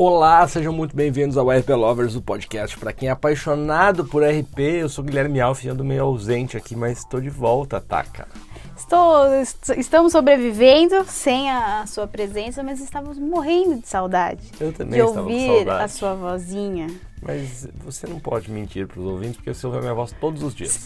Olá, sejam muito bem-vindos ao RP Lovers, o podcast para quem é apaixonado por RP. Eu sou Guilherme Alf, ando meio ausente aqui, mas estou de volta, tá, cara? Estou, est- estamos sobrevivendo sem a, a sua presença, mas estávamos morrendo de saudade. Eu também de ouvir a sua vozinha. Mas você não pode mentir para os ouvintes, porque você ouve a minha voz todos os dias.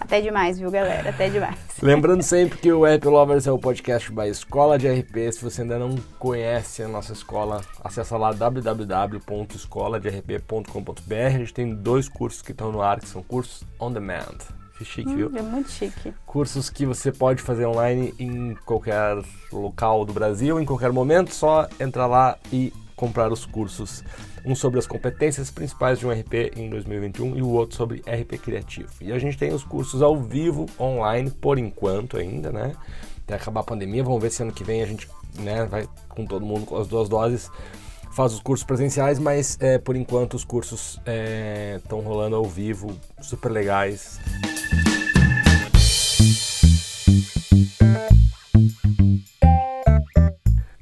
Até demais, viu, galera? Até demais. Lembrando sempre que o RP Lovers é o podcast da Escola de RP. Se você ainda não conhece a nossa escola, acessa lá www.escoladerp.com.br. A gente tem dois cursos que estão no ar, que são cursos on demand. Que chique, viu? Hum, é muito chique. Cursos que você pode fazer online em qualquer local do Brasil, em qualquer momento, só entrar lá e comprar os cursos. Um sobre as competências principais de um RP em 2021 e o outro sobre RP criativo. E a gente tem os cursos ao vivo, online, por enquanto ainda, né? Até acabar a pandemia, vamos ver se ano que vem a gente né, vai com todo mundo com as duas doses faz os cursos presenciais, mas é, por enquanto os cursos estão rolando ao vivo, super legais.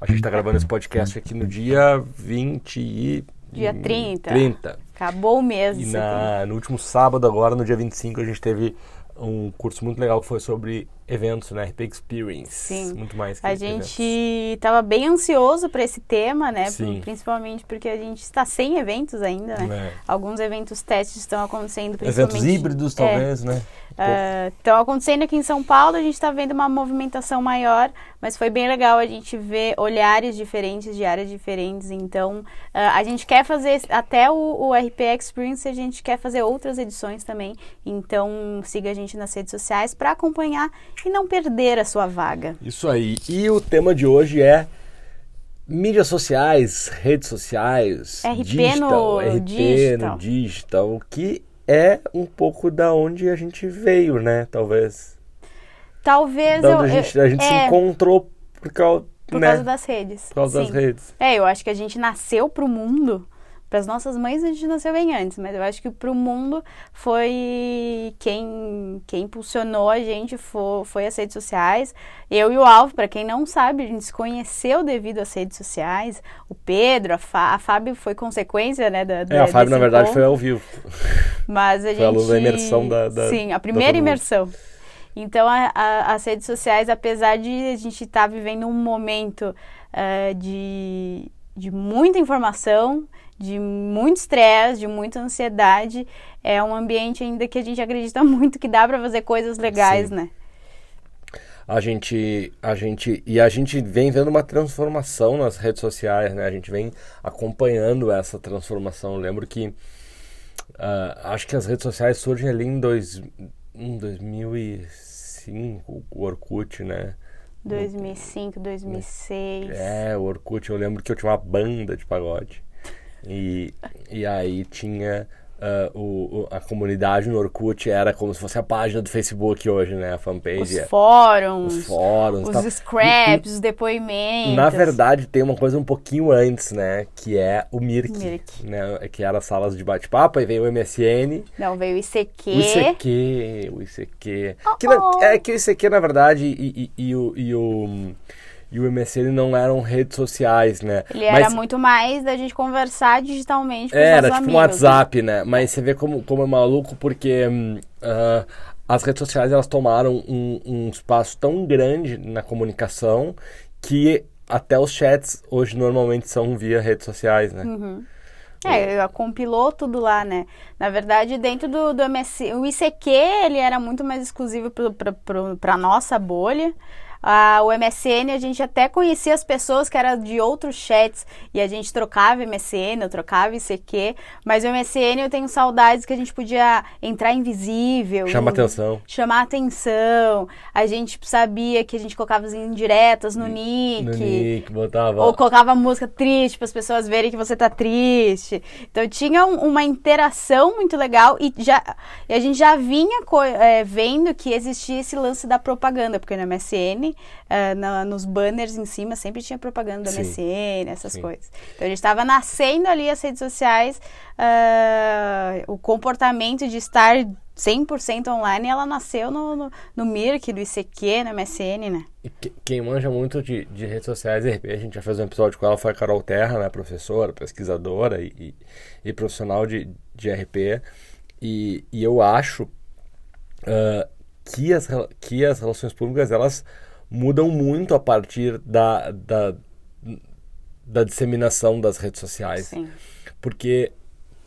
A gente está gravando esse podcast aqui no dia 20 e... Dia 30. 30. Acabou o mês. E de na, no último sábado, agora, no dia 25, a gente teve um curso muito legal que foi sobre eventos, né? RP Experience. Sim. Muito mais que A gente estava bem ansioso para esse tema, né? Sim. Principalmente porque a gente está sem eventos ainda, né? É. Alguns eventos testes estão acontecendo, principalmente... Eventos híbridos, É, talvez, né? Estão acontecendo aqui em São Paulo, a gente está vendo uma movimentação maior, mas foi bem legal a gente ver olhares diferentes de áreas diferentes. Então, ah, a gente quer fazer até o, o RP Experience, a gente quer fazer outras edições também. Então, siga a gente nas redes sociais para acompanhar e não perder a sua vaga. Isso aí. E o tema de hoje é mídias sociais, redes sociais, RP digital, no RP digital. no digital, que é um pouco da onde a gente veio, né? Talvez. Talvez eu, a gente, a gente se é, encontrou por causa, por né? causa das redes. por causa das Sim. redes. É, eu acho que a gente nasceu pro mundo. Para as nossas mães a gente nasceu bem antes, mas eu acho que pro mundo foi quem quem impulsionou a gente foi, foi as redes sociais. Eu e o Alvo, para quem não sabe, a gente se conheceu devido às redes sociais. O Pedro, a, Fá, a Fábio foi consequência, né, da, É, a Fábio, na verdade, foi foi ao vivo. mas a Foi gente. aluno da imersão da- da- Sim, a da primeira imersão. Então, a- a- as redes sociais, apesar de a gente estar vivendo um momento eh, de, de muita informação, de muito estresse, de muita ansiedade, é um ambiente ainda que a gente acredita muito que dá para fazer coisas legais, Sim. né? A gente, a gente e a gente vem vendo uma transformação nas redes sociais, né? A gente vem acompanhando essa transformação. Eu lembro que ah, acho que as redes sociais surgem ali em, dois, em 2005, o Orkut, né? 2005, 2006. É, o Orkut. Eu lembro que eu tinha uma banda de pagode e, e aí tinha ah, o, o- a comunidade no Orkut era como se fosse a página do Facebook hoje, né? A fanpage. Os é- fóruns, os fóruns, os tal. scraps, os depoimentos. Na verdade, tem uma coisa um pouquinho antes, né? Que é o Mirk, Mirk. né? Que era as salas de bate-papo, aí veio o MSN, Não, veio o ICQ. o ICQ, o ICQ. Oh, Que na- oh. é que o ICQ, na verdade, e, e- e o, e, o, e o MSN não eram redes sociais, né? Ele era Mas muito mais da gente conversar digitalmente com era tipo amigos. um WhatsApp, né? Mas você vê como, como é maluco, porque ah, as redes sociais elas tomaram um, um espaço tão grande na comunicação que até os chats hoje normalmente são via redes sociais, né? Uhum. É, compilou tudo lá, né? Na verdade, dentro do, do MS, o ICQ, ele era muito mais exclusivo para a nossa bolha. Ah, o MSN, a gente até conhecia as pessoas que eram de outros chats e a gente trocava MSN, eu trocava ICQ, mas o MSN eu tenho saudades que a gente podia entrar invisível. Chama em- atenção. Chamar atenção. A gente sabia que a gente colocava as indiretas no nick. No nick, botava. Ou colocava música triste para as pessoas verem que você tá triste. Então tinha um- uma interação muito legal e já e a gente já vinha é, vendo que existia esse lance da propaganda, porque no MSN online, uh, na, nos banners em cima sempre tinha propaganda Sim. MSN, essas Sim. coisas. Então a gente estava nascendo ali as redes sociais, uh, o comportamento de estar 100% online, ela nasceu no, no, no Mirk, do ICQ, no MSN, né? Que- quem manja muito de, de redes sociais e RP, a gente já fez um episódio com ela, foi a Carol Terra, né, professora, pesquisadora e, e, e profissional de, de RP. E, e eu acho ah, que, as, que as relações públicas, elas mudam muito a partir da, da, da disseminação das redes sociais Sim. porque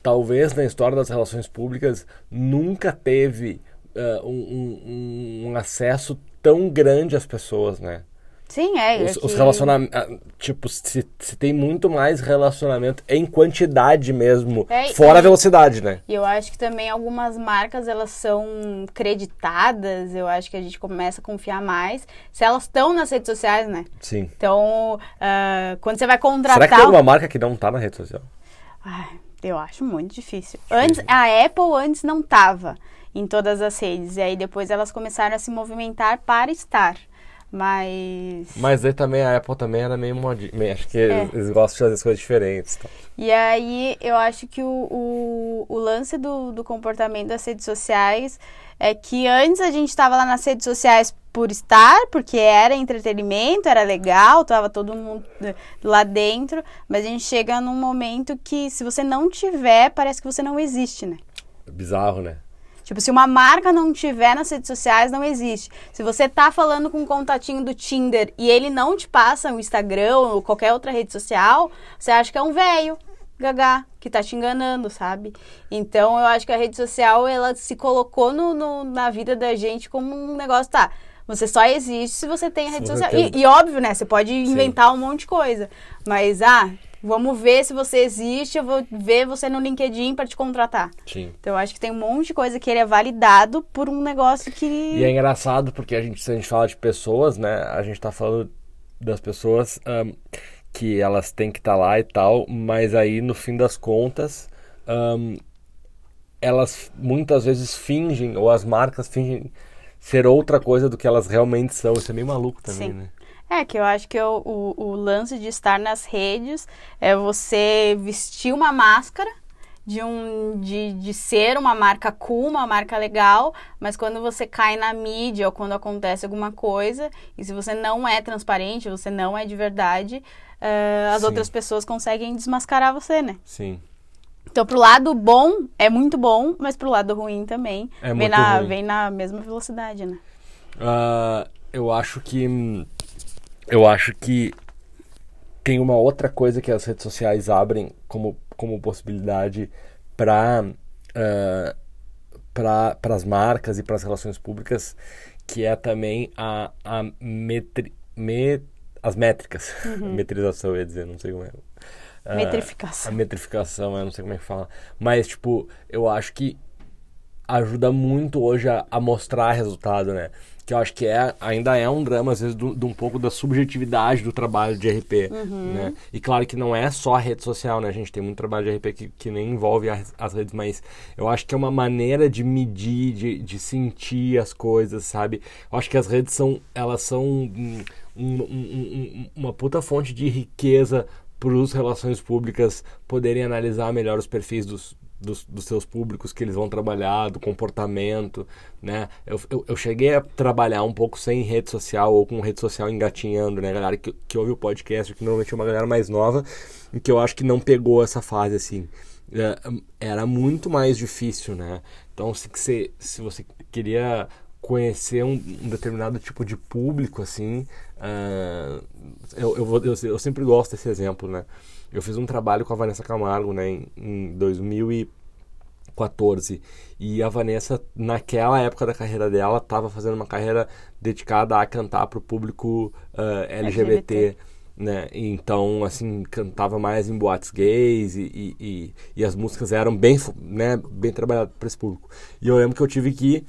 talvez na história das relações públicas nunca teve ah, um, um- um acesso tão grande às pessoas, né? Sim, é. Os, é os relacionamentos, tipo, se, se tem muito mais relacionamento em quantidade mesmo, É, fora a velocidade, né? E eu acho que também algumas marcas elas são creditadas, eu acho que a gente começa a confiar mais se elas estão nas redes sociais, né? Sim. Então, ah, quando você vai contratar. Será que tem alguma marca que não tá na rede social? Ai, eu acho muito difícil. Antes, a Apple antes não tava em todas as redes. E aí depois elas começaram a se movimentar para estar. Mas. Mas aí também a Apple também era meio modinha. Acho que É. eles gostam de fazer as coisas diferentes. Tá? E aí eu acho que o, o, o lance do, do comportamento das redes sociais é que antes a gente estava lá nas redes sociais por estar, porque era entretenimento, era legal, tava todo mundo lá dentro, mas a gente chega num momento que se você não tiver, parece que você não existe, né? Bizarro, né? Tipo, se uma marca não tiver nas redes sociais, não existe. Se você tá falando com um contatinho do Tinder e ele não te passa o Instagram ou qualquer outra rede social, você acha que é um velho, gagá, que tá te enganando, sabe? Então, eu acho que a rede social, ela se colocou no, no- na vida da gente como um negócio, tá... Você só existe se você tem a rede social. E, e óbvio, né? Você pode inventar um monte de coisa. Mas, ah, vamos ver se você existe, eu vou ver você no LinkedIn para te contratar. Sim. Então eu acho que tem um monte de coisa que ele é validado por um negócio que. E é engraçado porque a gente, se a gente fala de pessoas, né? A gente tá falando das pessoas ahm, que elas têm que estar lá e tal, mas aí no fim das contas, ahm, elas muitas vezes fingem, ou as marcas fingem ser outra coisa do que elas realmente são. Isso é meio maluco também, Sim. né? É, que eu acho que o, o, o lance de estar nas redes é você vestir uma máscara de, um, de, de ser uma marca cool, uma marca legal, mas quando você cai na mídia ou quando acontece alguma coisa, e se você não é transparente, você não é de verdade, eh, as Sim. outras pessoas conseguem desmascarar você, né? Sim. Então, pro lado bom, é muito bom, mas pro lado ruim também. É vem, na, ruim. vem na mesma velocidade, né? Ah, eu acho que. Eu acho que tem uma outra coisa que as redes sociais abrem como, como possibilidade para para as marcas e para as relações públicas, que é também a, a metri, me, as métricas. Metrização, eu ia dizer, não sei como é. Ah, Metrificação. a metrificação, eu não sei como é que fala. Mas, tipo, eu acho que ajuda muito hoje a, a mostrar resultado, né? Que eu acho que é, ainda é um drama, às vezes, de um pouco da subjetividade do trabalho de RP, né? E claro que não é só a rede social, né? A gente tem muito trabalho de RP que, que nem envolve as, as redes, mas eu acho que é uma maneira de medir, de, de sentir as coisas, sabe? Eu acho que as redes são, elas são um- um- um- uma puta fonte de riqueza para os relações públicas poderem analisar melhor os perfis dos, dos, dos seus públicos que eles vão trabalhar, do comportamento, né? Eu, eu, eu cheguei a trabalhar um pouco sem rede social ou com rede social engatinhando, né? Galera que, que ouve o podcast, que normalmente é uma galera mais nova, e que eu acho que não pegou essa fase assim. É, era muito mais difícil, né? Então, se, você, se você queria conhecer um, um determinado tipo de público, assim, ah, eu, eu, vou- eu, eu sempre gosto desse exemplo, né? Eu fiz um trabalho com a Vanessa Camargo, né, em, em 2014. E a Vanessa, naquela época da carreira dela, estava fazendo uma carreira dedicada a cantar para o público ah, LGBT, LGBT. né? Então, assim, cantava mais em boates gays e, e, e, e as músicas eram bem, né, bem trabalhadas para esse público. E eu lembro que eu tive que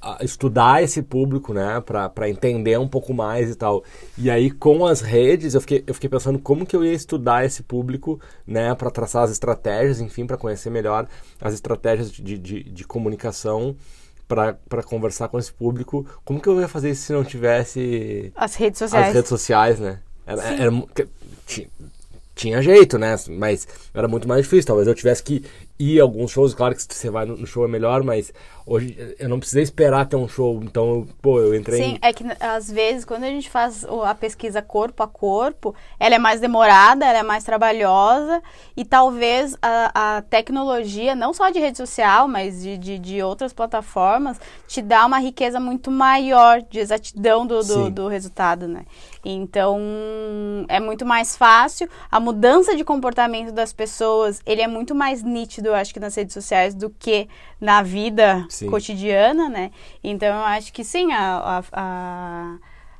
a- estudar esse público, né, para entender um pouco mais e tal. E aí, com as redes, eu fiquei, eu fiquei pensando como que eu ia estudar esse público, né, para traçar as estratégias, enfim, para conhecer melhor as estratégias de, de, de comunicação para conversar com esse público. Como que eu ia fazer isso se não tivesse as redes sociais? As redes sociais, né? Era, era, tinha, tinha jeito, né? Mas era muito mais difícil. Talvez eu tivesse que ir a alguns shows. Claro que você vai no show é melhor, mas hoje eu não precisei esperar ter um show. Então, pô, eu entrei. Sim, em... é que às vezes quando a gente faz a pesquisa corpo a corpo, ela é mais demorada, ela é mais trabalhosa e talvez a, a tecnologia, não só de rede social, mas de, de, de, outras plataformas, te dá uma riqueza muito maior de exatidão do, do, do resultado, né? Então, é muito mais fácil. A mudança de comportamento das pessoas, ele é muito mais nítido, eu acho que nas redes sociais do que na vida sim. cotidiana, né? Então, eu acho que sim, a, a, a,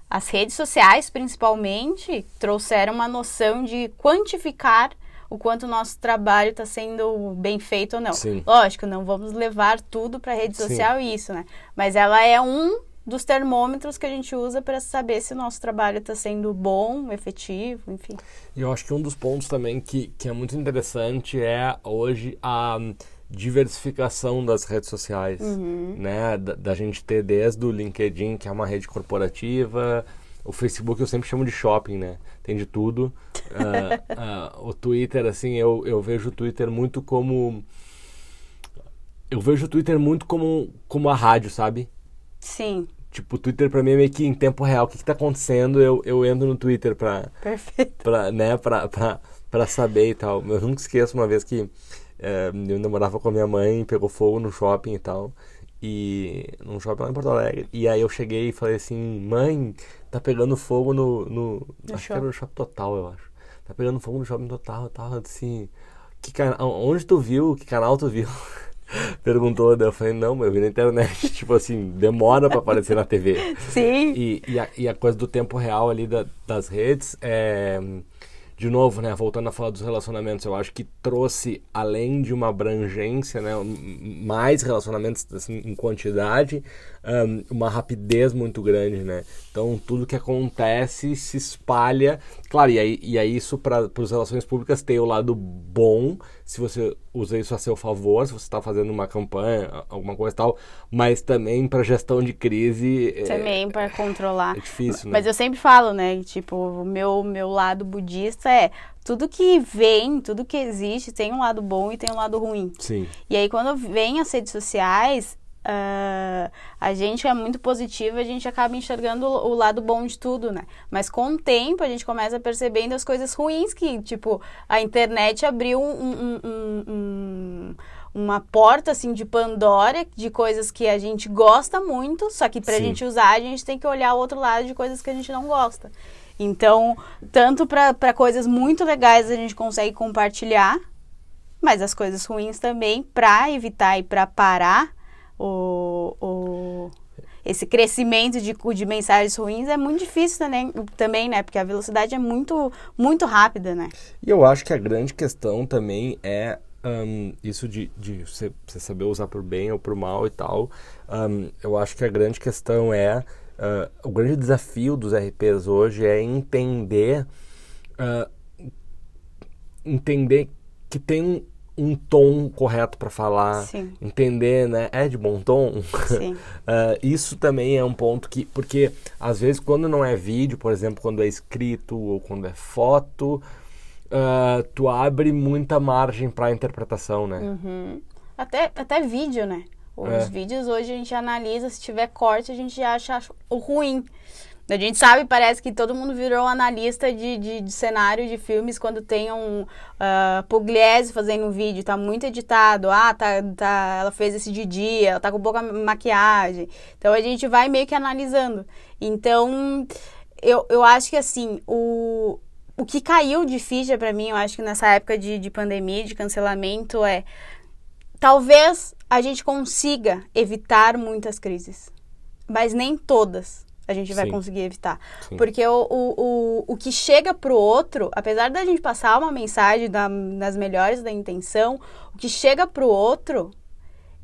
as redes sociais, principalmente, trouxeram uma noção de quantificar o quanto o nosso trabalho está sendo bem feito ou não. Sim. Lógico, não vamos levar tudo para a rede social Sim. isso, né? Mas ela é um dos termômetros que a gente usa para saber se o nosso trabalho está sendo bom, efetivo, enfim. E eu acho que um dos pontos também que, que é muito interessante é hoje a diversificação das redes sociais, uhum. né? Da, da, gente ter desde o LinkedIn, que é uma rede corporativa, o Facebook eu sempre chamo de shopping, né? Tem de tudo. uh, uh, o Twitter, assim, eu, eu vejo o Twitter muito como... Eu vejo o Twitter muito como, como a rádio, sabe? Sim. Tipo, o Twitter pra mim é meio que em tempo real. O que, que tá acontecendo? Eu, eu entro no Twitter pra. Perfeito. Pra, né, pra, pra, pra saber e tal. Eu nunca esqueço uma vez que é, eu namorava com a minha mãe, pegou fogo no shopping e tal. E. num shopping lá em Porto Alegre. E aí eu cheguei e falei assim: mãe, tá pegando fogo no. no, no acho shopping. que era no shopping total, eu acho. Tá pegando fogo no shopping total e tal. Assim. Que onde tu viu? Que canal tu viu? perguntou, daí eu falei, não, eu vi na internet, tipo assim, demora para aparecer na TV. Sim. E, e, a, e a coisa do tempo real ali da, das redes é de novo, né, voltando a falar dos relacionamentos, eu acho que trouxe, além de uma abrangência, né, mais relacionamentos assim, em quantidade, um, uma rapidez muito grande, né? Então, tudo que acontece se espalha. Claro, e aí, e aí isso para as relações públicas tem o lado bom, se você usa isso a seu favor, se você está fazendo uma campanha, alguma coisa e tal, mas também para gestão de crise. É também é, para controlar. É difícil, né? Mas eu sempre falo, né? Tipo, o meu, meu lado budista é tudo que vem, tudo que existe tem um lado bom e tem um lado ruim. Sim. E aí, quando vem as redes sociais, Uh, a gente é muito positivo, a gente acaba enxergando o, lado bom de tudo, né? Mas com o tempo a gente começa percebendo as coisas ruins que, tipo, a internet abriu um, um, um, uma porta, assim, de Pandora, de coisas que a gente gosta muito, só que pra Sim. gente usar a gente tem que olhar o outro lado de coisas que a gente não gosta. Então, tanto para coisas muito legais a gente consegue compartilhar, mas as coisas ruins também, para evitar e para parar o, o, esse crescimento de, de mensagens ruins é muito difícil também, também, né? Porque a velocidade é muito, muito rápida, né? E eu acho que a grande questão também é um, isso de, de você, saber usar por bem ou por mal e tal. Um, eu acho que a grande questão é. Uh, o grande desafio dos RPs hoje é entender. Uh, entender que tem um tom correto para falar, Sim. entender, né? É de bom tom. Uh, isso também é um ponto que, porque às vezes quando não é vídeo, por exemplo, quando é escrito ou quando é foto, uh, tu abre muita margem para interpretação, né? Uhum. Até, até vídeo, né? Os é. vídeos hoje a gente analisa, se tiver corte a gente acha o ruim. A gente sabe, parece que todo mundo virou analista de, de, de cenário de filmes quando tem um uh, Pugliese fazendo um vídeo, tá muito editado, ah, tá, tá, ela fez esse de dia, ela tá com pouca maquiagem. Então a gente vai meio que analisando. Então, eu, eu acho que assim, o, o que caiu de ficha para mim, eu acho que nessa época de, de pandemia, de cancelamento, é talvez a gente consiga evitar muitas crises, mas nem todas a gente vai Sim. conseguir evitar. Sim. Porque o, o, o, o que chega pro outro, apesar da gente passar uma mensagem da, nas melhores da intenção, o que chega pro outro,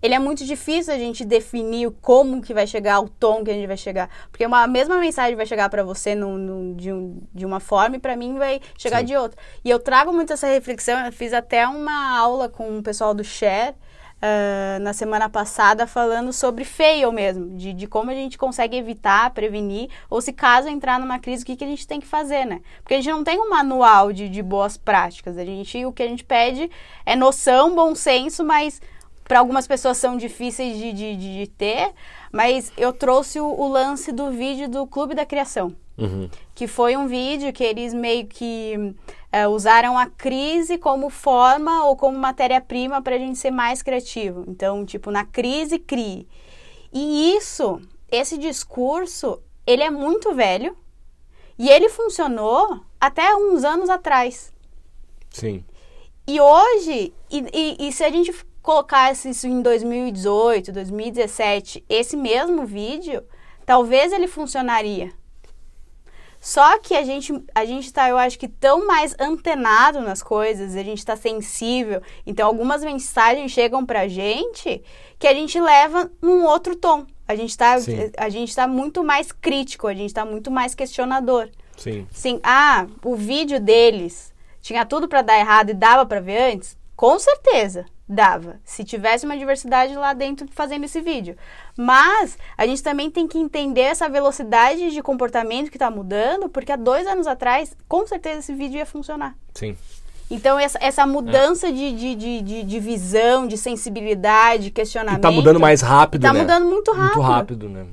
ele é muito difícil a gente definir como que vai chegar, o tom que a gente vai chegar. Porque uma mesma mensagem vai chegar para você no, no, de, um, de uma forma e para mim vai chegar Sim. de outra. E eu trago muito essa reflexão, eu fiz até uma aula com o pessoal do Share, uh, na semana passada falando sobre fail mesmo, de, de como a gente consegue evitar, prevenir, ou se caso entrar numa crise, o que, que a gente tem que fazer, né? Porque a gente não tem um manual de, de boas práticas. A gente, o que a gente pede é noção, bom senso, mas para algumas pessoas são difíceis de, de, de, ter, mas eu trouxe o, o, lance do vídeo do Clube da Criação. Uhum. Que foi um vídeo que eles meio que é, usaram a crise como forma ou como matéria-prima para a gente ser mais criativo. Então, tipo, na crise, crie. E isso, esse discurso, ele é muito velho e ele funcionou até uns anos atrás. Sim. E hoje, e, e, e se a gente colocasse isso em 2018, 2017, esse mesmo vídeo, talvez ele funcionaria. Só que a gente, a gente está, eu acho que, tão mais antenado nas coisas, a gente está sensível. Então, algumas mensagens chegam pra gente que a gente leva num outro tom. A gente está a gente tá muito mais crítico, a gente está muito mais questionador. Sim. Sim. Ah, o vídeo deles tinha tudo para dar errado e dava para ver antes? Com certeza. Dava, se tivesse uma diversidade lá dentro fazendo esse vídeo. Mas a gente também tem que entender essa velocidade de comportamento que está mudando, porque há dois anos atrás, com certeza esse vídeo ia funcionar. Sim. Então, essa, essa mudança é. de, de, de, de, de, visão, de sensibilidade, questionamento. Está mudando mais rápido, tá né? Está mudando muito rápido. Muito rápido, né?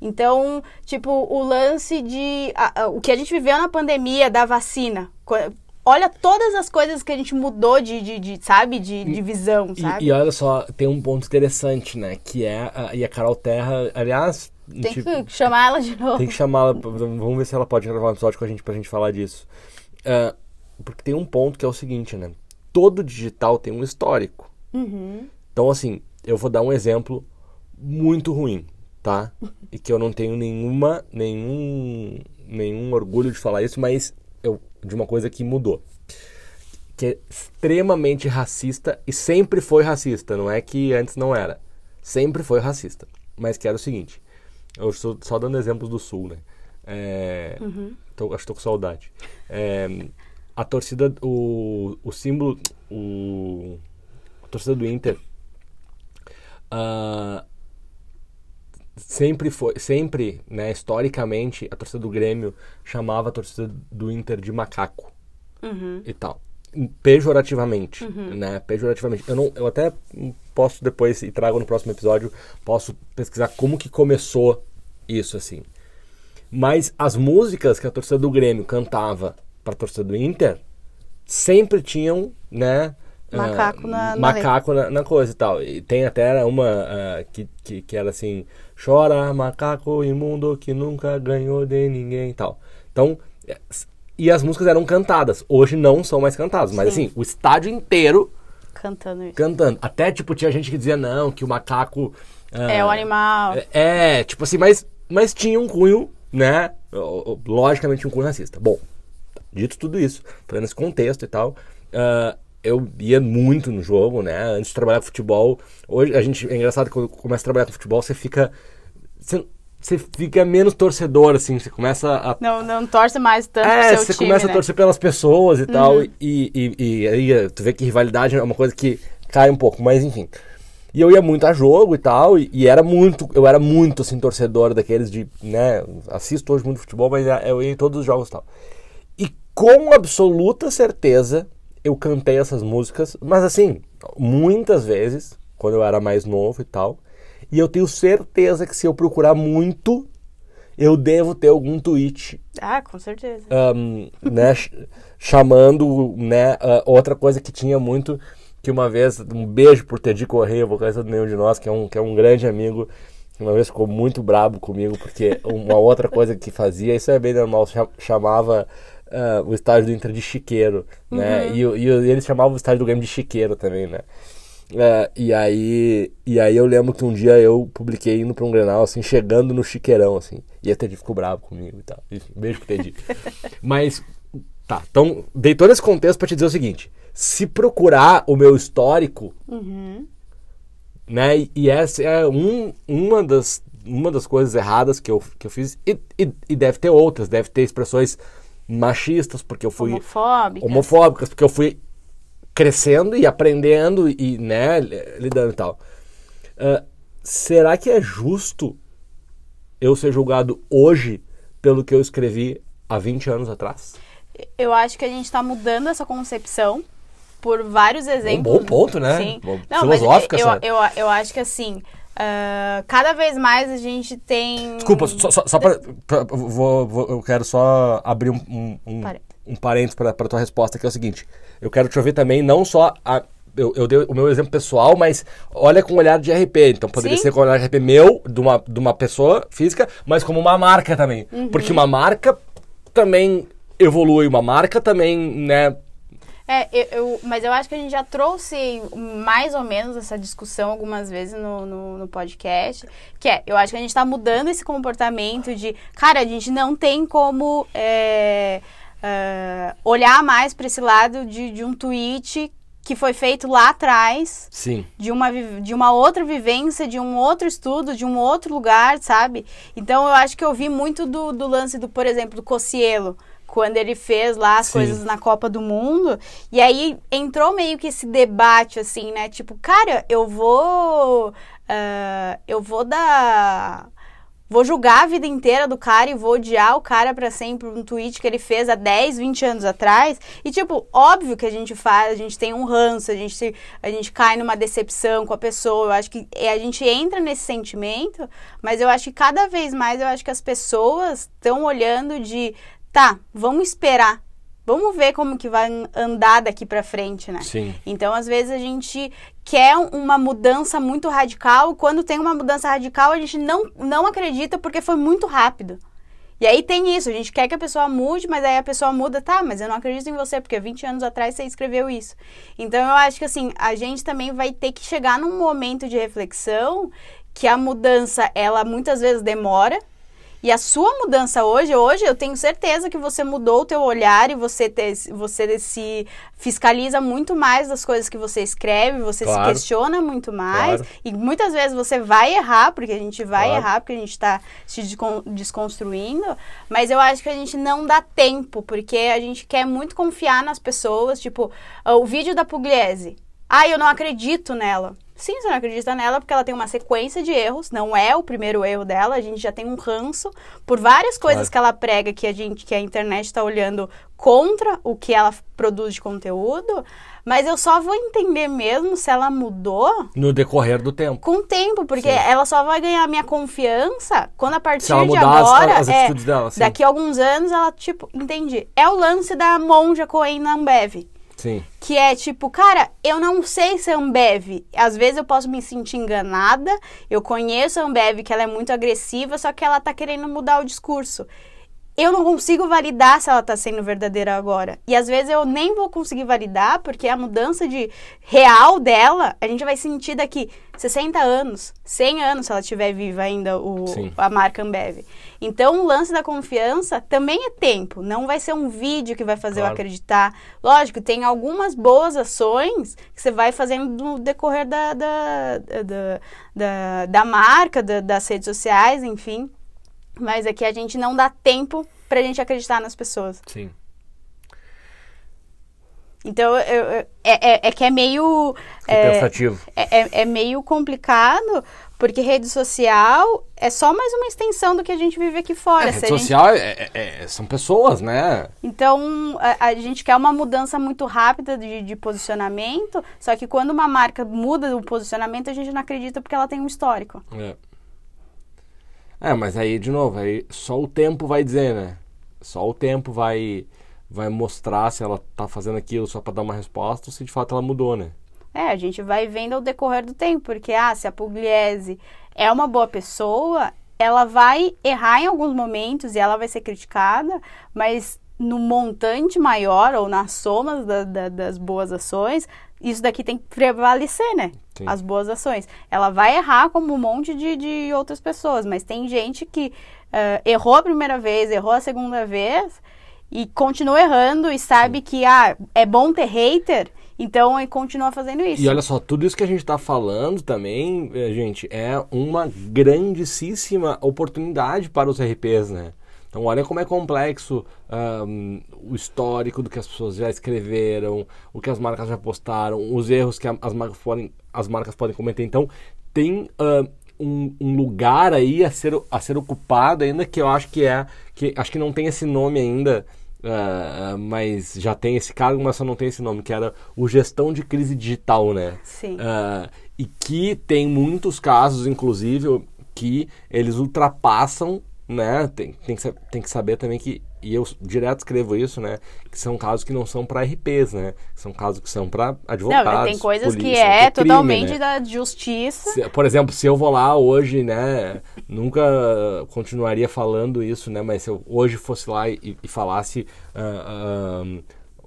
Então, tipo, o lance de. A, a, o que a gente viveu na pandemia da vacina olha todas as coisas que a gente mudou de, de, de sabe, de, de visão, sabe? E, e, olha só, tem um ponto interessante, né? Que é, a, e a Carol Terra, aliás... Tem tipo, que chamar ela de novo. Tem que chamá-la, vamos ver se ela pode gravar um episódio com a gente pra gente falar disso. Uh, porque tem um ponto que é o seguinte, né? Todo digital tem um histórico. Uhum. Então, assim, eu vou dar um exemplo muito ruim, tá? E que eu não tenho nenhuma, nenhum, nenhum orgulho de falar isso, mas de uma coisa que mudou. Que é extremamente racista e sempre foi racista, não é que antes não era. Sempre foi racista. Mas que era o seguinte: eu estou só dando exemplos do Sul, né? É, uhum. tô, acho que tô com saudade. É, a torcida, o, o símbolo, o, a torcida do Inter. Uh, sempre foi, sempre, né, historicamente, a torcida do Grêmio chamava a torcida do Inter de macaco uhum. e tal. Pejorativamente, uhum. né? Pejorativamente. Eu, não, eu até posso depois, e trago no próximo episódio, posso pesquisar como que começou isso, assim. Mas as músicas que a torcida do Grêmio cantava para a torcida do Inter sempre tinham, né? Macaco, uh, na, macaco na, na, coisa e tal. E tem até uma uh, que, que, que, era assim: chora macaco imundo que nunca ganhou de ninguém e tal. Então, e as músicas eram cantadas. Hoje não são mais cantadas, mas Sim. assim, o estádio inteiro cantando isso. Cantando. Até, tipo, tinha gente que dizia não, que o macaco. Uh, é o animal. É, é, tipo assim, mas, mas tinha um cunho, né? Logicamente, um cunho racista. Bom, dito tudo isso, falando nesse contexto e tal. Uh, eu ia muito no jogo, né? Antes de trabalhar com futebol. Hoje a gente é engraçado quando começa a trabalhar com futebol, você fica você, você fica menos torcedor assim, você começa a Não, não torce mais tanto É, você time, começa né? a torcer pelas pessoas e uhum. tal e, e, e aí tu vê que rivalidade é uma coisa que cai um pouco, mas enfim. E eu ia muito a jogo e tal, e, e, era muito, eu era muito assim torcedor daqueles de, né, assisto hoje muito futebol, mas eu ia em todos os jogos e tal. E com absoluta certeza eu cantei essas músicas, mas assim, muitas vezes, quando eu era mais novo e tal. E eu tenho certeza que se eu procurar muito, eu devo ter algum tweet. Ah, com certeza. Um, né, chamando, né, uh, outra coisa que tinha muito, que uma vez, um beijo por Teddy Correia, vocalista do Nenhum de Nós, que é um, que é um grande amigo, uma vez ficou muito brabo comigo, porque uma outra coisa que fazia, isso é bem normal, chamava uh, o estádio do Inter de Chiqueiro, né? Uhum. E, e, eles chamavam o estádio do Grêmio de Chiqueiro também, né? Uh, e aí e aí eu lembro que um dia eu publiquei indo pra um Grenal, assim, chegando no Chiqueirão, assim. E a Teddy ficou bravo comigo e tal. Enfim, beijo pro Teddy. Mas, tá, então dei todo esse contexto pra te dizer o seguinte. Se procurar o meu histórico, uhum. né? E essa é um, uma das uma das coisas erradas que eu, que eu fiz, e, e, e deve ter outras, deve ter expressões machistas, porque eu fui. Homofóbicas. Homofóbicas, porque eu fui crescendo e aprendendo e, né, lidando e tal. Uh, será que é justo eu ser julgado hoje pelo que eu escrevi há 20 anos atrás? Eu acho que a gente está mudando essa concepção por vários exemplos. Um bom ponto, né? Sim. Bom, Não, filosófica eu, eu, eu acho que assim, uh, cada vez mais a gente tem. Desculpa, só, só, só para. Vou, vou, eu quero só abrir um, um, um, um parênteses para tua resposta, que é o seguinte. Eu quero te ouvir também, não só a, eu, eu dei o meu exemplo pessoal, mas olha com um olhar de RP. Então poderia Sim. ser com um olhar de RP meu, de uma, de uma pessoa física, mas como uma marca também. Uhum. Porque uma marca também evolui, uma marca também, né? É, eu, eu- mas eu acho que a gente já trouxe mais ou menos essa discussão algumas vezes no, no, no podcast. Que é, eu acho que a gente está mudando esse comportamento de, cara, a gente não tem como é, é, olhar mais para esse lado de, de um tweet que foi feito lá atrás Sim. de uma, de uma outra vivência, de um outro estudo, de um outro lugar, sabe? Então eu acho que eu vi muito do, do lance do, por exemplo, do Cocielo, quando ele fez lá as Sim. coisas na Copa do Mundo. E aí entrou meio que esse debate, assim, né? Tipo, cara, eu vou. ah, eu vou dar. Vou julgar a vida inteira do cara e vou odiar o cara pra sempre um tweet que ele fez há 10, 20 anos atrás. E, tipo, óbvio que a gente faz, a gente tem um ranço, a gente, se- a gente cai numa decepção com a pessoa. Eu acho que é, a gente entra nesse sentimento, mas eu acho que cada vez mais eu acho que as pessoas estão olhando de tá, vamos esperar. Vamos ver como que vai andar daqui pra frente, né? Sim. Então, às vezes, a gente quer uma mudança muito radical. Quando tem uma mudança radical, a gente não, não acredita porque foi muito rápido. E aí tem isso, a gente quer que a pessoa mude, mas aí a pessoa muda, tá, mas eu não acredito em você, porque 20 anos atrás você escreveu isso. Então eu acho que assim, a gente também vai ter que chegar num momento de reflexão que a mudança, ela muitas vezes demora, e a sua mudança hoje, hoje eu tenho certeza que você mudou o teu olhar e você, te, você se fiscaliza muito mais das coisas que você escreve, você Claro. se questiona muito mais. Claro. E muitas vezes você vai errar, porque a gente vai Claro. errar, porque a gente está se descon- desconstruindo. Mas eu acho que a gente não dá tempo, porque a gente quer muito confiar nas pessoas. Tipo, o vídeo da Pugliese. Ah, eu não acredito nela. Sim, você não acredita nela porque ela tem uma sequência de erros, não é o primeiro erro dela, a gente já tem um ranço por várias coisas Claro. que ela prega que a gente, que a internet está olhando contra o que ela produz de conteúdo, mas eu só vou entender mesmo se ela mudou No decorrer do tempo. com o tempo, porque Sim. ela só vai ganhar minha confiança quando a partir de mudar as- agora, as é, dela, daqui a alguns anos ela tipo, entendi. É o lance da Monja Coen na Ambev. Sim. Que é tipo, cara, eu não sei se é Ambev. Às vezes eu posso me sentir enganada. Eu conheço a Ambev, que ela é muito agressiva, só que ela tá querendo mudar o discurso. Eu não consigo validar se ela tá sendo verdadeira agora. E às vezes eu nem vou conseguir validar, porque a mudança de real dela, a gente vai sentir daqui 60 anos, 100 anos, se ela estiver viva ainda, o, Sim. a marca Ambev. Então, o lance da confiança também é tempo. Não vai ser um vídeo que vai fazer eu Claro. acreditar. Lógico, tem algumas boas ações que você vai fazendo no decorrer da, da, da, da, da marca, da- das redes sociais, enfim. Mas aqui a gente não dá tempo pra gente acreditar nas pessoas. Sim. Então, eu- eu- é, é- é que é meio. É, pensativo. é, é- é meio complicado, porque rede social é só mais uma extensão do que a gente vive aqui fora. É, rede gente- social é- é- é- são pessoas, né? Então, a, a gente quer uma mudança muito rápida de, de posicionamento, só que quando uma marca muda o posicionamento, a gente não acredita porque ela tem um histórico. É. É, mas aí, de novo, aí só o tempo vai dizer, né? Só o tempo vai, vai mostrar se ela tá fazendo aquilo só pra dar uma resposta ou se de fato ela mudou, né? É, a gente vai vendo ao decorrer do tempo, porque ah, se a Pugliese é uma boa pessoa, ela vai errar em alguns momentos e ela vai ser criticada, mas no montante maior ou nas somas da- da- das boas ações, isso daqui tem que prevalecer, né? Sim. As boas ações. Ela vai errar como um monte de, de outras pessoas, mas tem gente que eh, errou a primeira vez, errou a segunda vez e continua errando e sabe que ah, é bom ter hater, então ele continua fazendo isso. E olha só, tudo isso que a gente tá falando também, eh, gente, é uma grandíssima oportunidade para os RPs, né? Então, olha como é complexo um, o histórico do que as pessoas já escreveram, o que as marcas já postaram, os erros que as marcas podem, as marcas podem cometer. Então, tem uh, um, um, lugar aí a ser, a ser ocupado ainda que eu acho que é que acho que não tem esse nome ainda uh, mas já tem esse cargo mas só não tem esse nome que era o gestão de crise digital né sim uh, e que tem muitos casos inclusive que eles ultrapassam né tem, tem, que, tem que saber também que e eu direto escrevo isso, né? Que são casos que não são para RPs, né? São casos que são para advogados. Não, tem coisas polícia, que é, que é crime, totalmente né? da justiça. Se, por exemplo, se eu vou lá hoje, né? Nunca continuaria falando isso, né? Mas se eu hoje fosse lá e, e falasse. Uh, uh,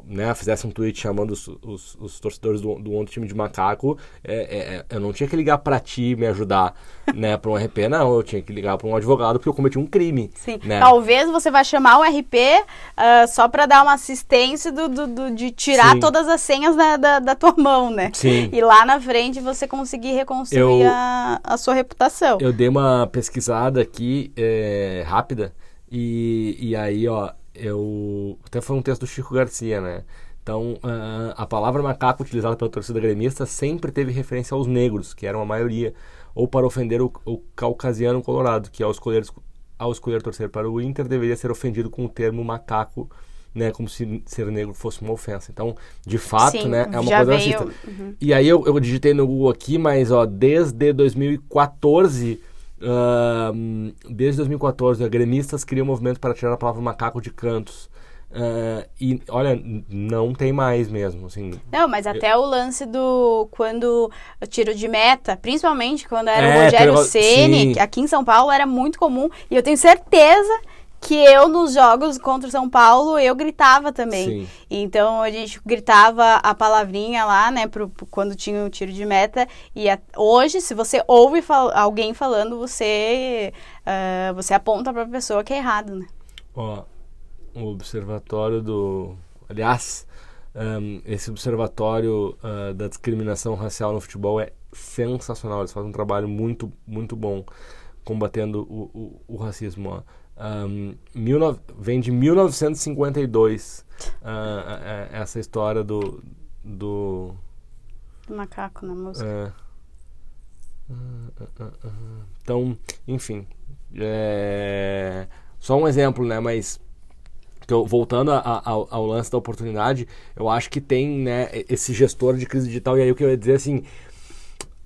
né, fizesse um tweet chamando os, os, os torcedores do, do outro time de macaco, é, é, é eu não tinha que ligar para ti me ajudar, né, para um RP, não, eu tinha que ligar para um advogado porque eu cometi um crime. Sim. Né? Talvez você vá chamar o RP uh, ah, só para dar uma assistência do, do, do de tirar Sim. todas as senhas da, da, da, tua mão, né? Sim. E lá na frente você conseguir reconstruir eu, a, a sua reputação. Eu dei uma pesquisada aqui é, rápida e, e aí, ó, eu até foi um texto do Chico Garcia, né? Então, uh, a palavra macaco utilizada pela torcida gremista sempre teve referência aos negros, que eram a maioria, ou para ofender o, o caucasiano colorado, que ao escolher, ao escolher torcer para o Inter deveria ser ofendido com o termo macaco, né, como se ser negro fosse uma ofensa. Então, de fato, Sim, né, é uma coisa veio... racista. Uhum. E aí eu, eu digitei no Google aqui, mas ó, desde 2014 Uh, desde 2014, a gremistas criam um movimento para tirar a palavra macaco de cantos. Uh, e olha, não tem mais mesmo, assim. Não, mas até eu... o lance do quando o tiro de meta, principalmente quando era é, o Rogério Ceni, aqui em São Paulo era muito comum, e eu tenho certeza que eu nos jogos contra o São Paulo eu gritava também. Sim. Então a gente gritava a palavrinha lá, né, pro, pro quando tinha o tiro de meta. E a, hoje, se você ouve fal alguém falando, você uh, você aponta para a pessoa que é errado, né? Ó, o observatório do, aliás, um, esse observatório uh, da discriminação racial no futebol é sensacional. Eles fazem um trabalho muito muito bom combatendo o, o, o racismo. Ó. Um, mil, vem de 1952 uh, essa história do do, do macaco na música. Uh, então, enfim, é, só um exemplo, né? Mas eu, voltando a, a, ao, ao, lance da oportunidade, eu acho que tem né, esse gestor de crise digital e aí o que eu ia dizer assim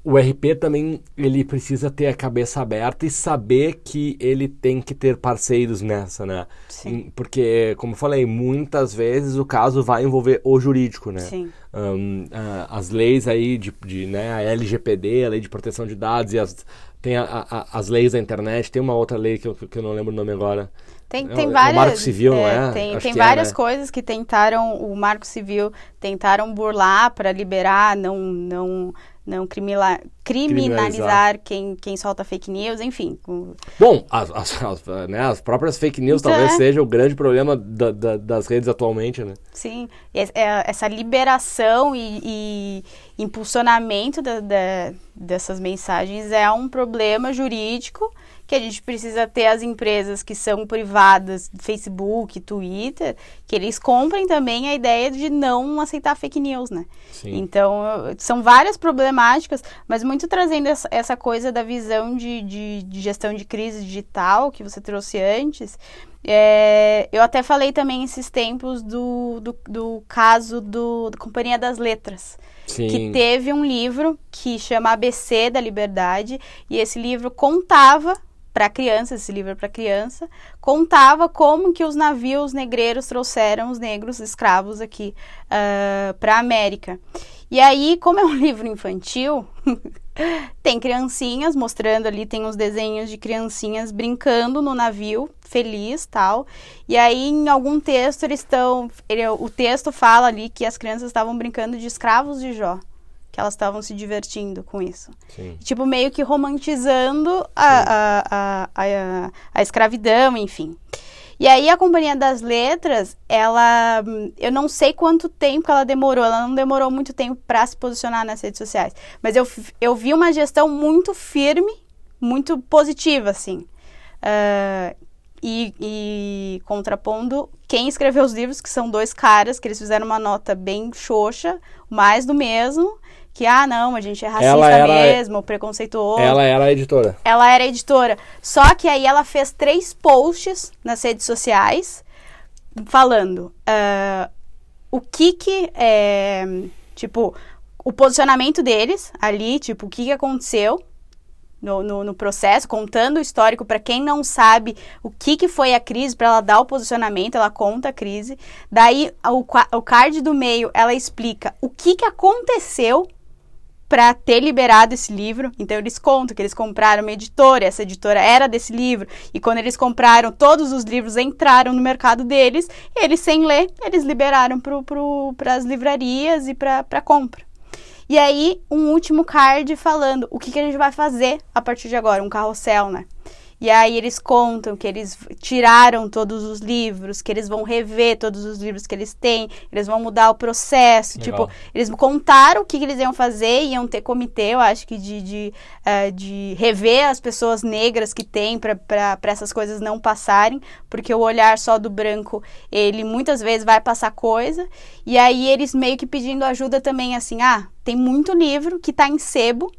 o RP também ele precisa ter a cabeça aberta e saber que ele tem que ter parceiros nessa, né? Sim. Porque, como eu falei, muitas vezes o caso vai envolver o jurídico, né? Sim. Um, uh, as leis aí de, de, né, a LGPD, a Lei de Proteção de Dados, e as, tem a, a, as leis da internet, tem uma outra lei que eu, que eu não lembro o nome agora. Tem, é tem é, várias. O Marco Civil, é, não é? Tem, tem várias é, né? coisas que tentaram, o Marco Civil tentaram burlar para liberar, não, não não criminalizar, criminalizar quem, quem solta fake news, enfim. Bom, as, as, as, né, as próprias fake news então, talvez é. seja o grande problema da, da, das redes atualmente, né? Sim, é, essa liberação e, e impulsionamento da, da, dessas mensagens é um problema jurídico que a gente precisa ter as empresas que são privadas, Facebook, Twitter, que eles comprem também a ideia de não aceitar fake news, né? Sim. Então, são várias problemáticas, mas muito trazendo essa, coisa da visão de, de, de, gestão de crise digital que você trouxe antes. É, eu até falei também esses tempos do, do, do caso do, da Companhia das Letras. Sim. que teve um livro que chama ABC da Liberdade e esse livro contava para criança, esse livro é para criança, contava como que os navios negreiros trouxeram os negros escravos aqui uh, ah, para a América. E aí, como é um livro infantil, tem criancinhas mostrando ali, tem uns desenhos de criancinhas brincando no navio, feliz tal. E aí, em algum texto, eles estão. Ele, o texto fala ali que as crianças estavam brincando de escravos de Jó que elas estavam se divertindo com isso. Sim. Tipo, meio que romantizando a, a, a, a, escravidão, enfim. E aí a Companhia das Letras, ela, eu não sei quanto tempo ela demorou, ela não demorou muito tempo para se posicionar nas redes sociais, mas eu, eu vi uma gestão muito firme, muito positiva, assim. Uh, e, e contrapondo quem escreveu os livros, que são dois caras, que eles fizeram uma nota bem xoxa, mais do mesmo, que, ah, não, a gente é racista era- mesmo, preconceituoso. Ela era a editora. Ela era editora. Só que aí ela fez três posts nas redes sociais falando ah, o que que é, tipo, o posicionamento deles ali, tipo, o que que aconteceu no, no, no processo, contando o histórico para quem não sabe o que que foi a crise, para ela dar o posicionamento, ela conta a crise. Daí, o, o card do meio, ela explica o que que aconteceu para ter liberado esse livro. Então eles contam que eles compraram uma editora, essa editora era desse livro, e quando eles compraram, todos os livros entraram no mercado deles, e eles sem ler, eles liberaram para as livrarias e para compra. E aí, um último card falando o que, que a gente vai fazer a partir de agora, um carrossel, né? E aí eles contam que eles tiraram todos os livros, que eles vão rever todos os livros que eles têm, eles vão mudar o processo. Legal. Tipo, eles contaram o que, que eles iam fazer, iam ter comitê, eu acho que de, de, eh, de rever as pessoas negras que tem para essas coisas não passarem, porque o olhar só do branco, ele muitas vezes vai passar coisa. E aí eles meio que pedindo ajuda também, assim, ah, tem muito livro que tá em sebo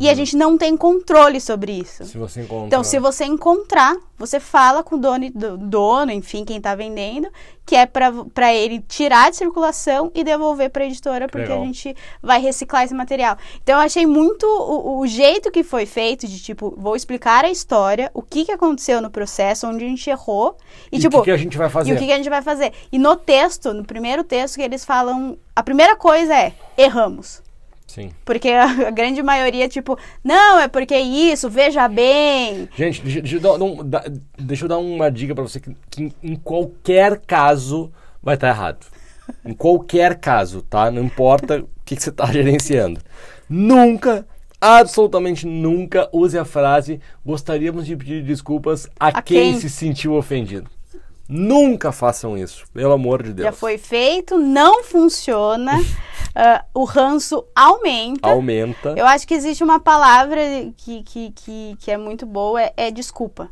e a gente não tem controle sobre isso. Se você encontra... Então, se você encontrar, você fala com o dono, do- dono enfim, quem tá vendendo, que é para ele tirar de circulação e devolver para a editora, porque Legal. a gente vai reciclar esse material. Então, eu achei muito o, o jeito que foi feito, de tipo, vou explicar a história, o que, que aconteceu no processo, onde a gente errou, e, E tipo, o que, que a gente vai fazer? e o que, que a gente vai fazer? E no texto, no primeiro texto que eles falam, a primeira coisa é, erramos. Sim. Porque a, a grande maioria, tipo, não, é porque isso, veja bem. Gente, deixa, deixa eu dar, um- da- deixa eu dar uma dica pra você que, que em qualquer caso vai estar errado. Em qualquer caso, tá? Não importa o que, que você está gerenciando. Nunca, absolutamente nunca use a frase gostaríamos de pedir desculpas a, A quem, quem? se sentiu ofendido. Nunca façam isso, pelo amor de Deus. Já foi feito, não funciona. ah, o ranço aumenta. Aumenta. Eu acho que existe uma palavra que, que, que, que é muito boa, é, é desculpa.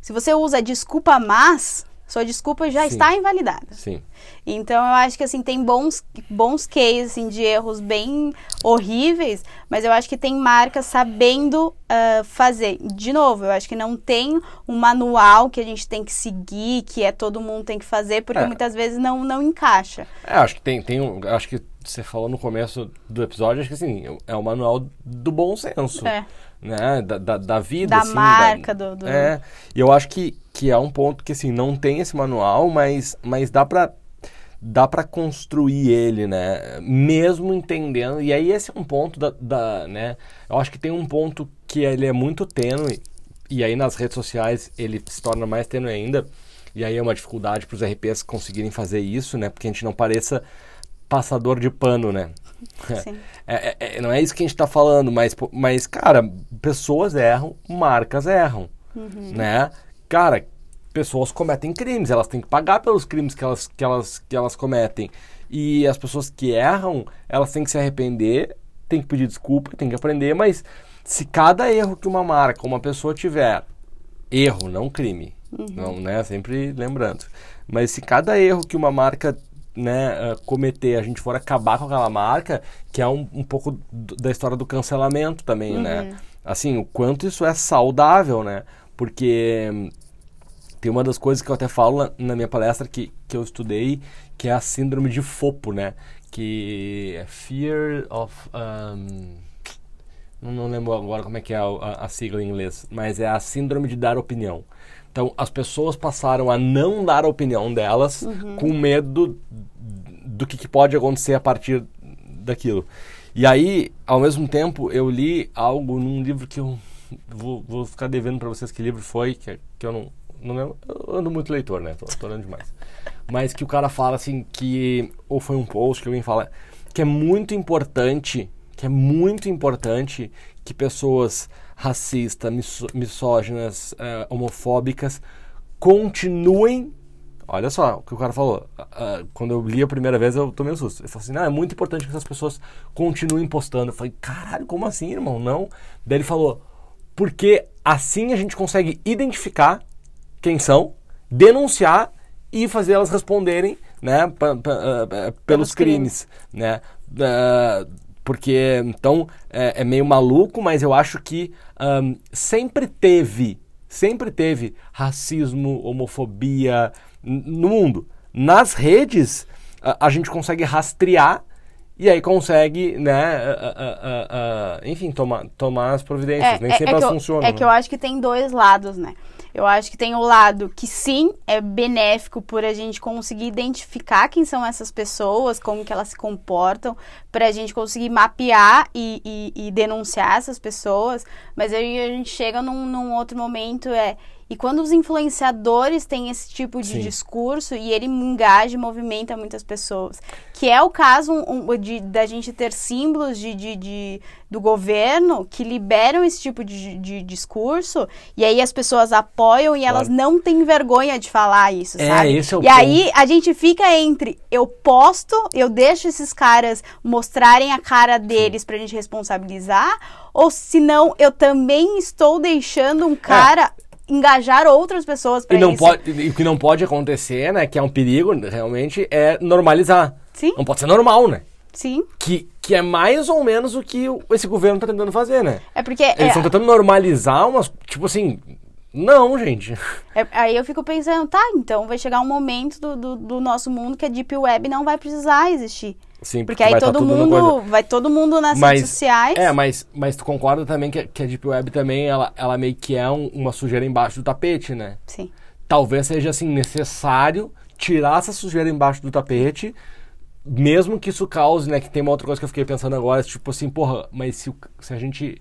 Se você usa desculpa mas, sua desculpa já Sim. está invalidada. Sim. Então eu acho que assim tem bons bons cases assim, de erros bem horríveis, mas eu acho que tem marcas sabendo ah, fazer. De novo, eu acho que não tem um manual que a gente tem que seguir, que é todo mundo tem que fazer, porque É. muitas vezes não não encaixa. É, acho que tem, tem um, acho que você falou no começo do episódio, acho que assim, é o manual do bom senso. É. Né? Da, da, da vida, Da assim, marca, do- do- É, e eu acho que, que é um ponto que, assim, não tem esse manual, mas, mas dá pra dá para construir ele, né? Mesmo entendendo. E aí esse é um ponto da, da, né? Eu acho que tem um ponto que ele é muito tênue e aí nas redes sociais ele se torna mais tênue ainda. E aí é uma dificuldade para os RPs conseguirem fazer isso, né? Porque a gente não pareça passador de pano, né? Sim. É, é- é- não é isso que a gente está falando, mas, mas, cara, pessoas erram, marcas erram, né? Cara, pessoas cometem crimes, elas têm que pagar pelos crimes que elas, que elas, que elas cometem. E as pessoas que erram, elas têm que se arrepender, têm que pedir desculpa, têm que aprender, mas se cada erro que uma marca, uma pessoa tiver, erro, não crime, não, né? Sempre lembrando. Mas se cada erro que uma marca né, eh, cometer, a gente for acabar com aquela marca, que é um, um pouco da história do cancelamento também, né? Assim, o quanto isso é saudável, né? Porque tem uma das coisas que eu até falo na, minha palestra que, que eu estudei, que é a síndrome de FOPO, né? Que é Fear of... um, não, lembro agora como é que é a, a- a sigla em inglês, mas é a síndrome de dar opinião. Então, as pessoas passaram a não dar a opinião delas com medo do que, que pode acontecer a partir daquilo. E aí, ao mesmo tempo, eu li algo num livro que eu vou, vou ficar devendo para vocês que livro foi, que, que eu não, não. Eu ando muito leitor, né? Tô, tô lendo demais. Mas que o cara fala assim que, ou foi um post que alguém fala, que é muito importante, que é muito importante que pessoas racistas, misóginas, eh, homofóbicas continuem Olha só o que o cara falou. Ah, quando eu li a primeira vez, eu tomei um susto. Ele falou assim: não, é muito importante que essas pessoas continuem postando. Eu falei: caralho, como assim, irmão? Não. Daí ele falou: porque assim a gente consegue identificar quem são, denunciar e fazer elas responderem né, pa, uh, pelos, pelos crimes, crimes, né? Uh, porque então é, é, meio maluco, mas eu acho que um, sempre teve, sempre teve racismo, homofobia no mundo. Nas redes a, a gente consegue rastrear e aí consegue, né, enfim, tomar, tomar as providências. É, Nem é, sempre é elas eu, funcionam. É né? que eu acho que tem dois lados, né? Eu acho que tem o lado que sim é benéfico por a gente conseguir identificar quem são essas pessoas, como que elas se comportam, para a gente conseguir mapear e, e, e, denunciar essas pessoas. Mas aí a gente chega num, num outro momento é e quando os influenciadores têm esse tipo de Sim. discurso e ele engaja e movimenta muitas pessoas, que é o caso um, de, da gente ter símbolos de, de, de, do governo que liberam esse tipo de, de, discurso e aí as pessoas apoiam e claro. elas não têm vergonha de falar isso, é, sabe? Esse é o e ponto. aí a gente fica entre eu posto, eu deixo esses caras mostrarem a cara deles Sim. pra gente responsabilizar, ou se não, eu também estou deixando um cara. É engajar outras pessoas para isso. Pode, e o que não pode acontecer, né, que é um perigo, realmente, é normalizar. Sim. Não pode ser normal, né? Sim. Que, que é mais ou menos o que esse governo tá tentando fazer, né? É porque... Eles estão é... tentando normalizar umas... Tipo assim... Não, gente. É, aí eu fico pensando, tá, então vai chegar um momento do, do, do nosso mundo que a Deep Web não vai precisar existir. Sim, porque, porque aí tá todo mundo vai todo mundo nas mas, redes sociais. É, mas, mas tu concorda também que, que a Deep Web também ela, ela meio que é um, uma sujeira embaixo do tapete, né? Sim. Talvez seja assim necessário tirar essa sujeira embaixo do tapete, mesmo que isso cause, né? Que tem uma outra coisa que eu fiquei pensando agora, tipo assim, porra, mas se, se a gente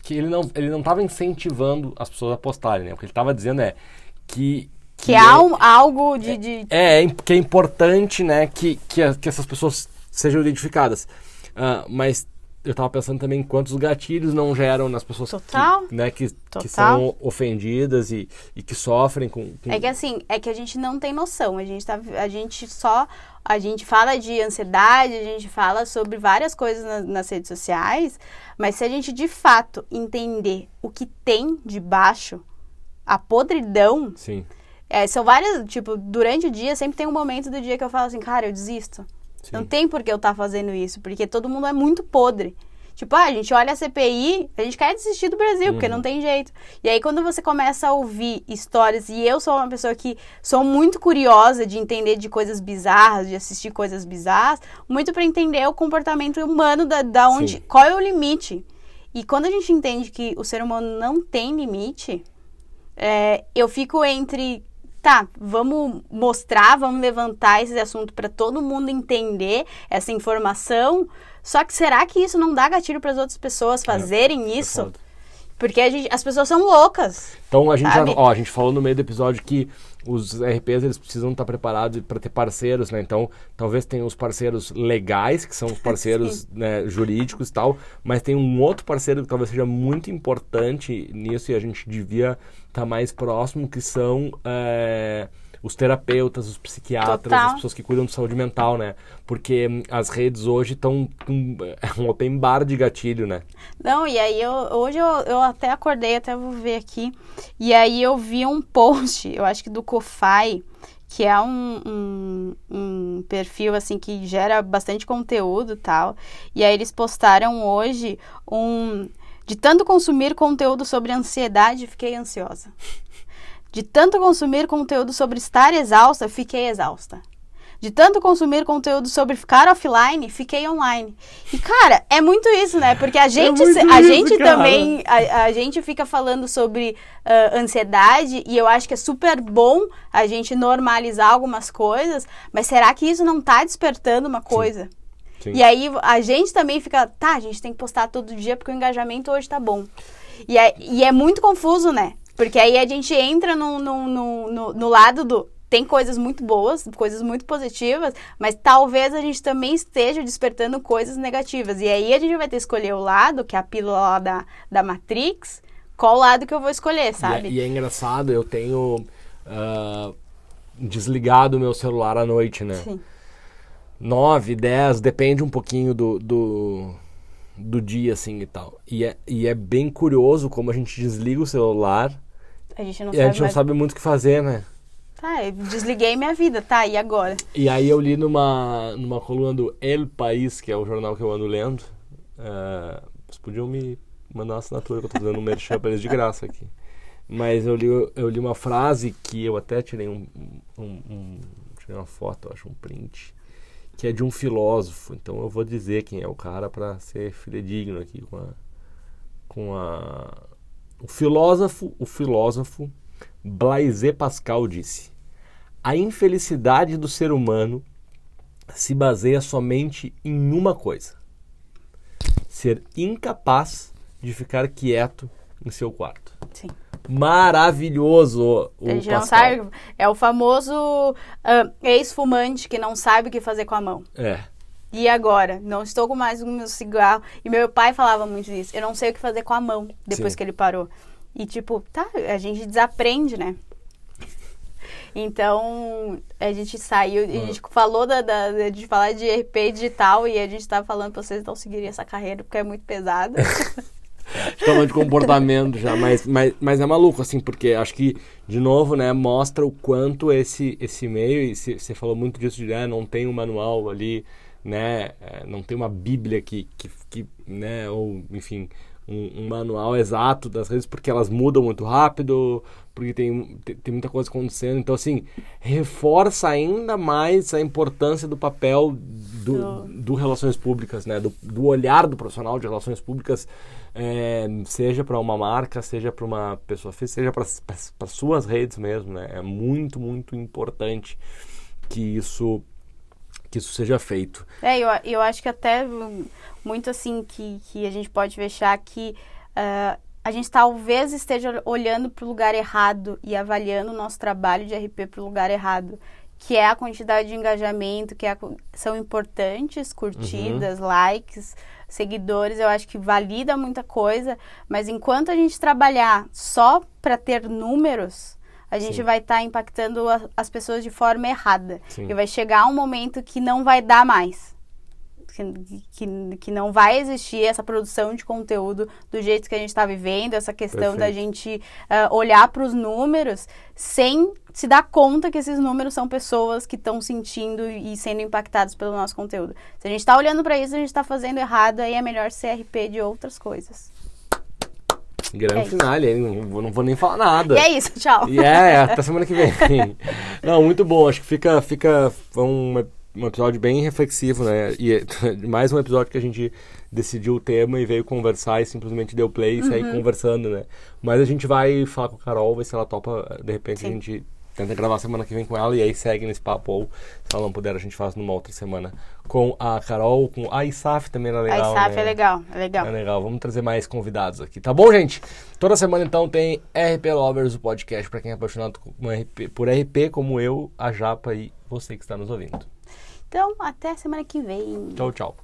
que ele não ele não estava incentivando as pessoas a postarem, né? O que ele estava dizendo é que que, que é, algo de, de... É, é, que é importante, né, que, que, que essas pessoas sejam identificadas. Uh, mas eu estava pensando também quantos gatilhos não geram nas pessoas Total. Que, né, que, que são ofendidas e, e que sofrem com, com, É que assim, é que a gente não tem noção. A gente, tá, a gente só. A gente fala de ansiedade, a gente fala sobre várias coisas na, nas redes sociais, mas se a gente de fato entender o que tem de baixo, a podridão. Sim. É, são várias, tipo, durante o dia, sempre tem um momento do dia que eu falo assim, cara, eu desisto. Sim. Não tem por que eu estar tá fazendo isso, porque todo mundo é muito podre. Tipo, ah, a gente olha a CPI, a gente quer desistir do Brasil, uhum. porque não tem jeito. E aí, quando você começa a ouvir histórias, e eu sou uma pessoa que sou muito curiosa de entender de coisas bizarras, de assistir coisas bizarras, muito para entender o comportamento humano, da, da onde, Sim. qual é o limite. E quando a gente entende que o ser humano não tem limite, é, eu fico entre tá, vamos mostrar, vamos levantar esse assunto para todo mundo entender essa informação. Só que será que isso não dá gatilho para as outras pessoas é, fazerem é, isso? Porque gente, as pessoas são loucas. Então a gente, já, ó, a gente falou no meio do episódio que os RPs eles precisam estar preparados para ter parceiros, né? Então, talvez tenham os parceiros legais, que são os parceiros né, jurídicos e tal, mas tem um outro parceiro que talvez seja muito importante nisso e a gente devia estar mais próximo, que são é, os terapeutas, os psiquiatras, Total. as pessoas que cuidam de saúde mental, né? Porque hum, as redes hoje estão um, um open bar de gatilho, né? Não, e aí eu, hoje eu, eu até acordei, até vou ver aqui, e aí eu vi um post, eu acho que do Kofai, que é um, um, um, perfil assim que gera bastante conteúdo tal. E aí eles postaram hoje um de tanto consumir conteúdo sobre ansiedade, fiquei ansiosa. De tanto consumir conteúdo sobre estar exausta, fiquei exausta. De tanto consumir conteúdo sobre ficar offline, fiquei online. E, cara, é muito isso, né? Porque a é gente, é a isso, gente também, a, a, gente fica falando sobre uh, ansiedade e eu acho que é super bom a gente normalizar algumas coisas, mas será que isso não tá despertando uma coisa? Sim. Sim. E aí a gente também fica, tá, a gente tem que postar todo dia porque o engajamento hoje tá bom. E é, e é muito confuso, né? Porque aí a gente entra no, no, no, no, no lado do. Tem coisas muito boas, coisas muito positivas, mas talvez a gente também esteja despertando coisas negativas. E aí a gente vai ter que escolher o lado, que é a pílula da, da Matrix, qual lado que eu vou escolher, sabe? E é, e é engraçado, eu tenho uh, desligado o meu celular à noite, né? Sim. 9, 10, depende um pouquinho do, do, do dia, assim, e tal. E é, e é bem curioso como a gente desliga o celular A gente não E sabe a gente não mais. sabe muito o que fazer, né? Tá, eu desliguei minha vida, tá, e agora? E aí eu li numa, numa coluna do El País, que é o jornal que eu ando lendo. eh, vocês podiam me mandar uma assinatura, que eu tô fazendo um merchan pra eles de graça aqui. Mas eu li, eu li uma frase que eu até tirei um, um, um- tirei uma foto, acho, um print, que é de um filósofo. Então eu vou dizer quem é o cara para ser fidedigno aqui com a, com a o filósofo, o filósofo Blaise Pascal disse: a infelicidade do ser humano se baseia somente em uma coisa: ser incapaz de ficar quieto em seu quarto. Sim. Maravilhoso o gente não sabe. É o famoso ah, ex-fumante que não sabe o que fazer com a mão. É. E agora? Não estou com mais o meu cigarro. E meu pai falava muito disso. Eu não sei o que fazer com a mão depois Sim. que ele parou. E tipo, tá, a gente desaprende, né? Então, a gente saiu, a gente falou da, da- de falar de RP digital e a gente tava falando pra vocês não seguirem essa carreira porque é muito pesada. Toma de comportamento já, mas, mas, mas é maluco, assim, porque acho que, de novo, né, mostra o quanto esse, esse meio, e você falou muito disso, de ah, não tem um manual ali, né, é, não tem uma bíblia que, que, que né, ou, enfim, um, um manual exato das redes, porque elas mudam muito rápido, porque tem, tem, tem muita coisa acontecendo, então, assim, reforça ainda mais a importância do papel do, do relações públicas, né, do, do olhar do profissional de relações públicas, é, seja para uma marca, seja para uma pessoa física, seja para suas redes mesmo, né? É muito, muito importante que isso que isso seja feito. É, eu, eu acho que até muito assim que, que a gente pode fechar que ah, a gente talvez esteja olhando para o lugar errado e avaliando o nosso trabalho de RP para o lugar errado, que é a quantidade de engajamento, que é a são importantes, curtidas, likes, seguidores, eu acho que valida muita coisa, mas enquanto a gente trabalhar só para ter números, a gente Sim. vai estar impactando a- as pessoas de forma errada. Sim. E vai chegar um momento que não vai dar mais. Que, que, que não vai existir essa produção de conteúdo do jeito que a gente está vivendo, essa questão da Perfeito. gente ah, olhar para os números sem se dar conta que esses números são pessoas que estão sentindo e sendo impactadas pelo nosso conteúdo. Se a gente está olhando para isso, a gente está fazendo errado, aí é melhor ser RP de outras coisas. Grande É finale? Não, vou- não vou nem falar nada. E é isso, tchau. E é, até semana que vem. Não, muito bom. Acho que fica, fica um, um episódio bem reflexivo, né? E é mais um episódio que a gente decidiu o tema e veio conversar e simplesmente deu play e Uhum. sair conversando, né? Mas a gente vai falar com a Carol, ver se ela topa, de repente a Sim. gente tenta gravar semana que vem com ela e aí segue nesse papo ou se ela não puder a gente faz numa outra semana com a Carol, com a Isaf também era legal. A Isaf né? é legal, é legal. É legal, vamos trazer mais convidados aqui, tá bom, gente? Toda semana então tem RP Lovers, o podcast para quem é apaixonado por RP, como eu, a Japa e você que está nos ouvindo. Então, até semana que vem. Tchau, tchau.